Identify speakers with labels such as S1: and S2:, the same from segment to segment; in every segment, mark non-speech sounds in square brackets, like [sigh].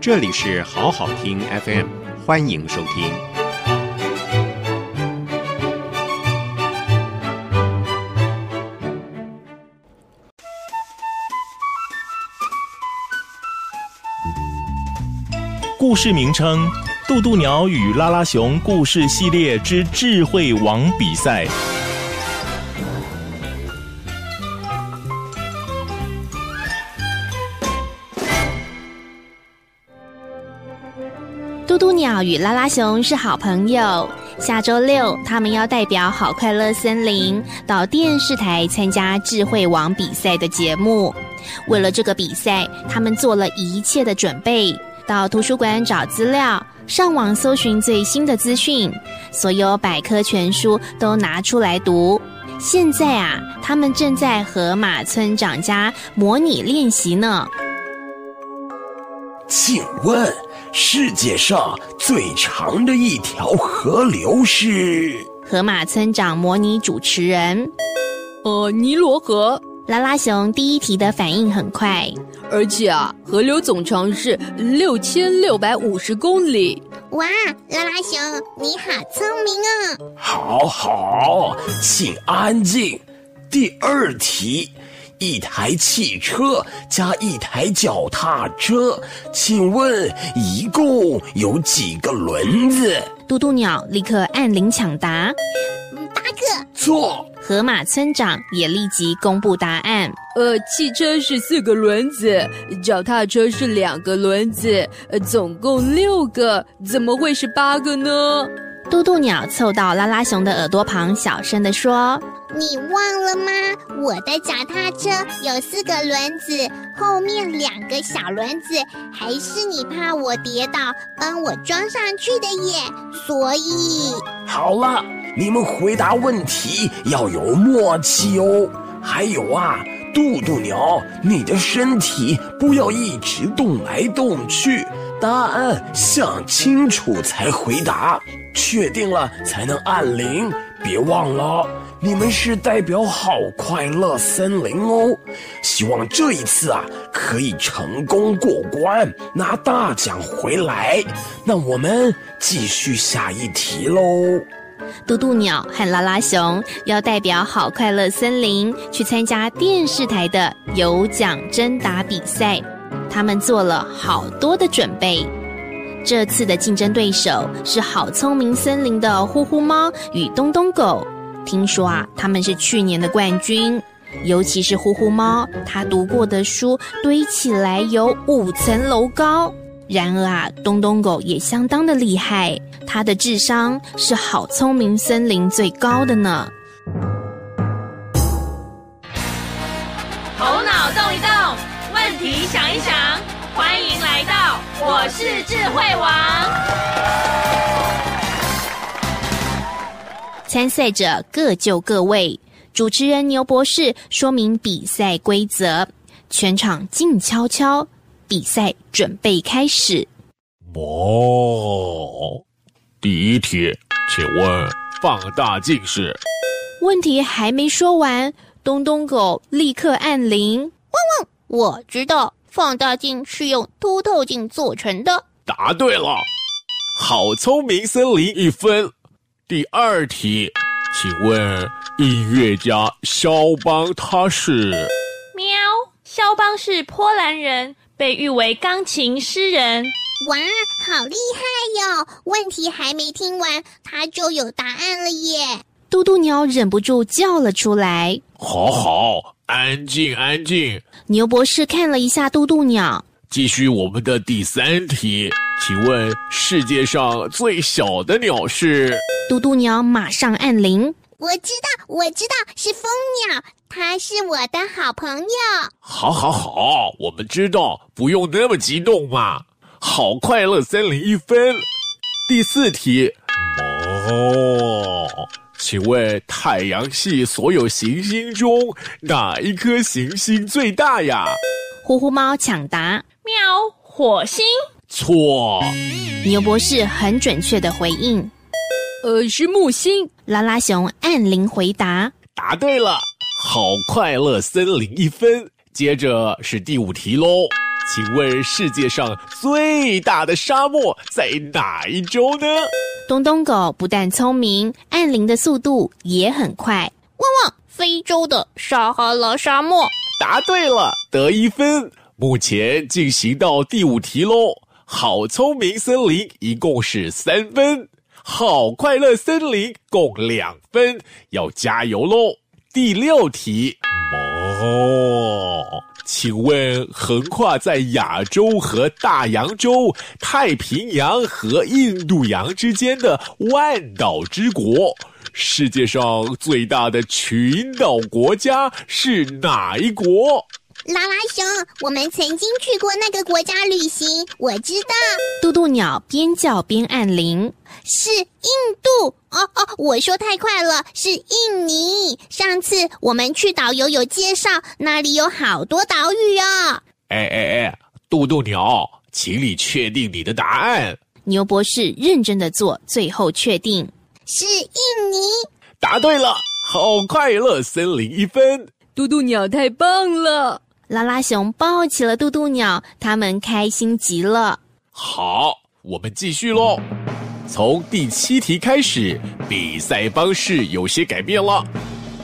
S1: 这里是好好听 FM，欢迎收听。
S2: 故事名称：渡渡鸟与拉拉熊故事系列之智慧王比赛。
S3: 鸟与拉拉熊是好朋友。下周六，他们要代表好快乐森林到电视台参加智慧王比赛的节目。为了这个比赛，他们做了一切的准备，到图书馆找资料，上网搜寻最新的资讯，所有百科全书都拿出来读。现在啊，他们正在河马村长家模拟练习呢。
S4: 请问？世界上最长的一条河流是？
S3: 河马村长模拟主持人。
S5: 呃，尼罗河。
S3: 拉拉熊第一题的反应很快，
S5: 而且啊，河流总长是六千六百五十公里。
S6: 哇，拉拉熊，你好聪明啊！
S4: 好好，请安静。第二题。一台汽车加一台脚踏车，请问一共有几个轮子？
S3: 嘟嘟鸟立刻按铃抢答，
S6: 八个。
S4: 错。
S3: 河马村长也立即公布答案。
S5: 呃，汽车是四个轮子，脚踏车是两个轮子，呃，总共六个，怎么会是八个呢？
S3: 嘟嘟鸟凑到拉拉熊的耳朵旁，小声地说。
S6: 你忘了吗？我的脚踏车有四个轮子，后面两个小轮子，还是你怕我跌倒，帮我装上去的耶。所以，
S4: 好了，你们回答问题要有默契哦。还有啊，渡渡鸟，你的身体不要一直动来动去，答案想清楚才回答，确定了才能按铃，别忘了。你们是代表好快乐森林哦，希望这一次啊可以成功过关，拿大奖回来。那我们继续下一题喽。
S3: 嘟嘟鸟和拉拉熊要代表好快乐森林去参加电视台的有奖征答比赛，他们做了好多的准备。这次的竞争对手是好聪明森林的呼呼猫与东东狗。听说啊，他们是去年的冠军，尤其是呼呼猫，他读过的书堆起来有五层楼高。然而啊，东东狗也相当的厉害，它的智商是好聪明森林最高的呢。
S7: 头脑动一动，问题想一想，欢迎来到我是智慧王。
S3: 参赛者各就各位，主持人牛博士说明比赛规则，全场静悄悄，比赛准备开始。
S8: 哦，第一题，请问放大镜是？
S3: 问题还没说完，东东狗立刻按铃。汪
S6: 汪！我知道，放大镜是用凸透镜做成的。
S8: 答对了，好聪明，森林一分。第二题，请问音乐家肖邦他是？
S7: 喵，肖邦是波兰人，被誉为钢琴诗人。
S6: 哇，好厉害哟！问题还没听完，他就有答案了耶！
S3: 嘟嘟鸟忍不住叫了出来。
S8: 好好，安静安静。
S3: 牛博士看了一下嘟嘟鸟，
S8: 继续我们的第三题，请问世界上最小的鸟是？
S3: 嘟嘟鸟马上按铃。
S6: 我知道，我知道是蜂鸟，它是我的好朋友。
S8: 好，好，好，我们知道，不用那么激动嘛。好，快乐森林一分。第四题，哦，请问太阳系所有行星中哪一颗行星最大呀？
S3: 呼呼猫抢答。
S7: 喵，火星。
S8: 错。
S3: 牛博士很准确的回应。
S5: 呃，是木星。
S3: 拉拉熊按铃回答，
S8: 答对了，好快乐森林一分。接着是第五题喽，请问世界上最大的沙漠在哪一洲呢？
S3: 东东狗不但聪明，按铃的速度也很快。
S6: 汪汪！非洲的撒哈拉沙漠。
S8: 答对了，得一分。目前进行到第五题喽。好聪明森林一共是三分，好快乐森林共两分，要加油喽。第六题，哦，请问横跨在亚洲和大洋洲、太平洋和印度洋之间的万岛之国，世界上最大的群岛国家是哪一国？
S6: 拉拉熊，我们曾经去过那个国家旅行，我知道。
S3: 渡渡鸟边叫边按铃，
S6: 是印度。哦哦，我说太快了，是印尼。上次我们去导游有介绍，那里有好多岛屿哦。
S8: 哎哎哎，渡渡鸟，请你确定你的答案。
S3: 牛博士认真的做，最后确定
S6: 是印尼。
S8: 答对了，好快乐森林一分。
S5: 嘟嘟鸟太棒了。
S3: 拉拉熊抱起了渡渡鸟，他们开心极了。
S8: 好，我们继续喽。从第七题开始，比赛方式有些改变了。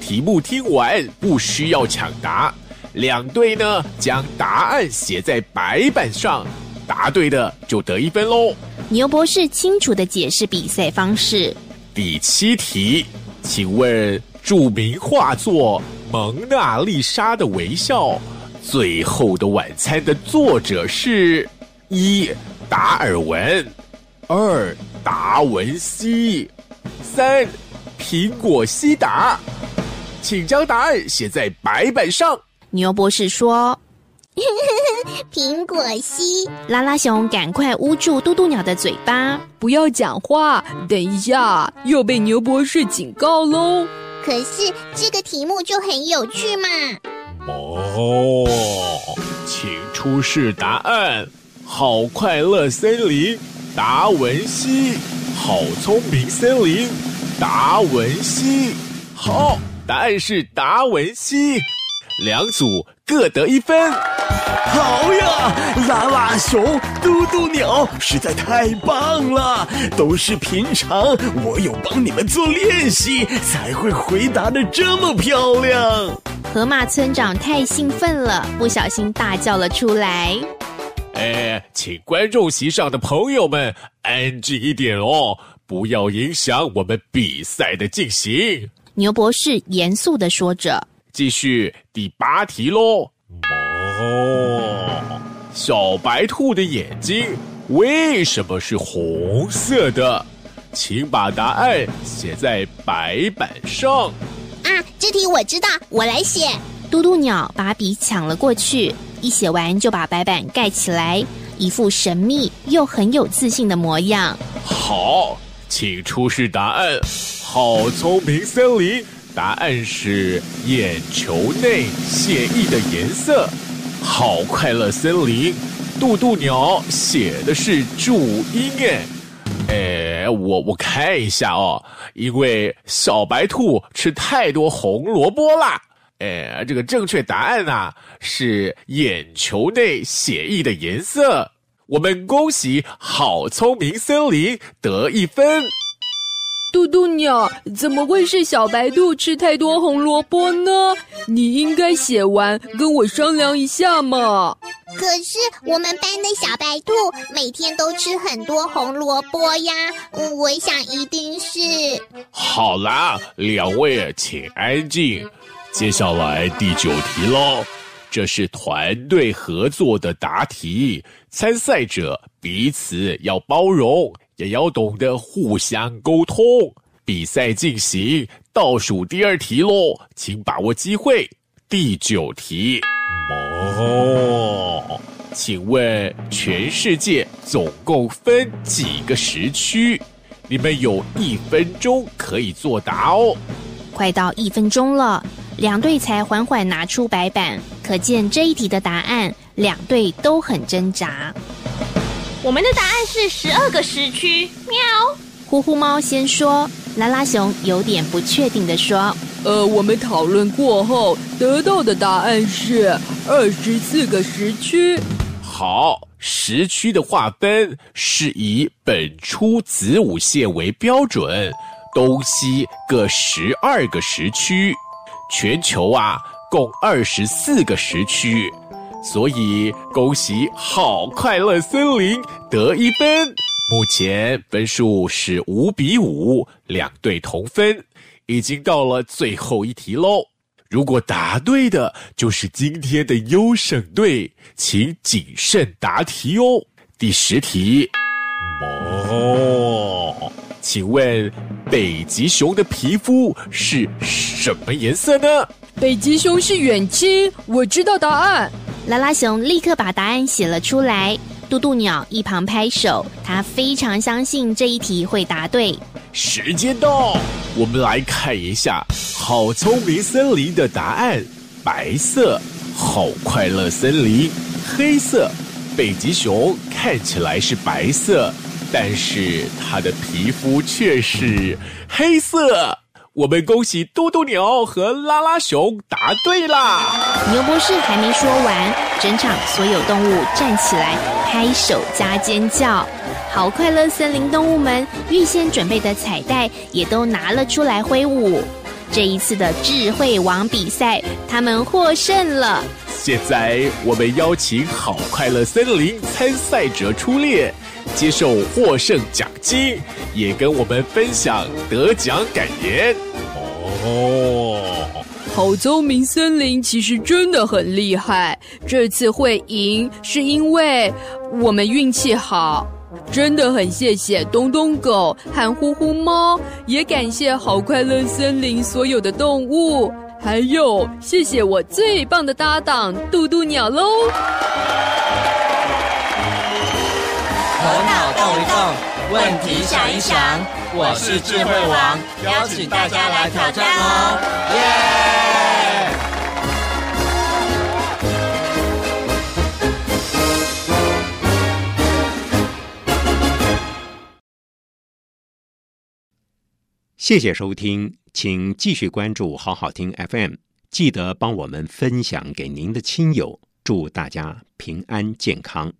S8: 题目听完不需要抢答，两队呢将答案写在白板上，答对的就得一分喽。
S3: 牛博士清楚的解释比赛方式。
S8: 第七题，请问著名画作《蒙娜丽莎的微笑》。最后的晚餐的作者是：一达尔文，二达文西，三苹果西达。请将答案写在白板上。
S3: 牛博士说：“ [laughs]
S6: 苹果西。”
S3: 拉拉熊赶快捂住嘟嘟鸟的嘴巴，
S5: 不要讲话。等一下又被牛博士警告喽。
S6: 可是这个题目就很有趣嘛。
S8: 哦，请出示答案。好快乐森林，达文西。好聪明森林，达文西。好，答案是达文西。两组各得一分。
S4: 好呀，拉拉熊、嘟嘟鸟实在太棒了！都是平常我有帮你们做练习，才会回答的这么漂亮。
S3: 河马村长太兴奋了，不小心大叫了出来。
S8: 哎，请观众席上的朋友们安静一点哦，不要影响我们比赛的进行。
S3: 牛博士严肃的说着。
S8: 继续第八题喽。哦，小白兔的眼睛为什么是红色的？请把答案写在白板上。
S6: 啊，这题我知道，我来写。
S3: 嘟嘟鸟把笔抢了过去，一写完就把白板盖起来，一副神秘又很有自信的模样。
S8: 好，请出示答案。好聪明，森林。答案是眼球内血液的颜色。好快乐森林，渡渡鸟写的是注音哎，哎，我我看一下哦，因为小白兔吃太多红萝卜啦。哎，这个正确答案呢是眼球内血液的颜色。我们恭喜好聪明森林得一分。
S5: 嘟嘟鸟怎么会是小白兔吃太多红萝卜呢？你应该写完跟我商量一下嘛。
S6: 可是我们班的小白兔每天都吃很多红萝卜呀，我想一定是。
S8: 好啦，两位请安静。接下来第九题喽，这是团队合作的答题，参赛者彼此要包容。也要懂得互相沟通。比赛进行倒数第二题喽，请把握机会。第九题，哦，请问全世界总共分几个时区？你们有一分钟可以作答哦。
S3: 快到一分钟了，两队才缓缓拿出白板，可见这一题的答案，两队都很挣扎。
S7: 我们的答案是十二个时区。喵！
S3: 呼呼猫先说，拉拉熊有点不确定的说：“
S5: 呃，我们讨论过后得到的答案是二十四个时区。”
S8: 好，时区的划分是以本初子午线为标准，东西各十二个时区，全球啊共二十四个时区，所以恭喜好快乐森林得一分。目前分数是五比五，两队同分，已经到了最后一题喽。如果答对的就是今天的优胜队，请谨慎答题哦。第十题，哦，请问北极熊的皮肤是什么颜色呢？
S5: 北极熊是远亲，我知道答案。
S3: 拉拉熊立刻把答案写了出来。嘟嘟鸟一旁拍手，他非常相信这一题会答对。
S8: 时间到，我们来看一下好聪明森林的答案：白色，好快乐森林；黑色，北极熊看起来是白色，但是它的皮肤却是黑色。我们恭喜嘟嘟牛和拉拉熊答对啦！
S3: 牛博士还没说完，整场所有动物站起来拍手加尖叫。好快乐森林动物们预先准备的彩带也都拿了出来挥舞。这一次的智慧王比赛，他们获胜了。
S8: 现在我们邀请好快乐森林参赛者出列。接受获胜奖金，也跟我们分享得奖感言。
S5: 哦，好聪明！森林其实真的很厉害。这次会赢是因为我们运气好。真的很谢谢东东狗和呼呼猫，也感谢好快乐森林所有的动物，还有谢谢我最棒的搭档嘟嘟鸟喽。
S9: 头脑动一动，问题想一想，我是智慧王，邀请大家来挑战哦！耶！
S1: 谢谢收听，请继续关注好好听 FM，记得帮我们分享给您的亲友，祝大家平安健康。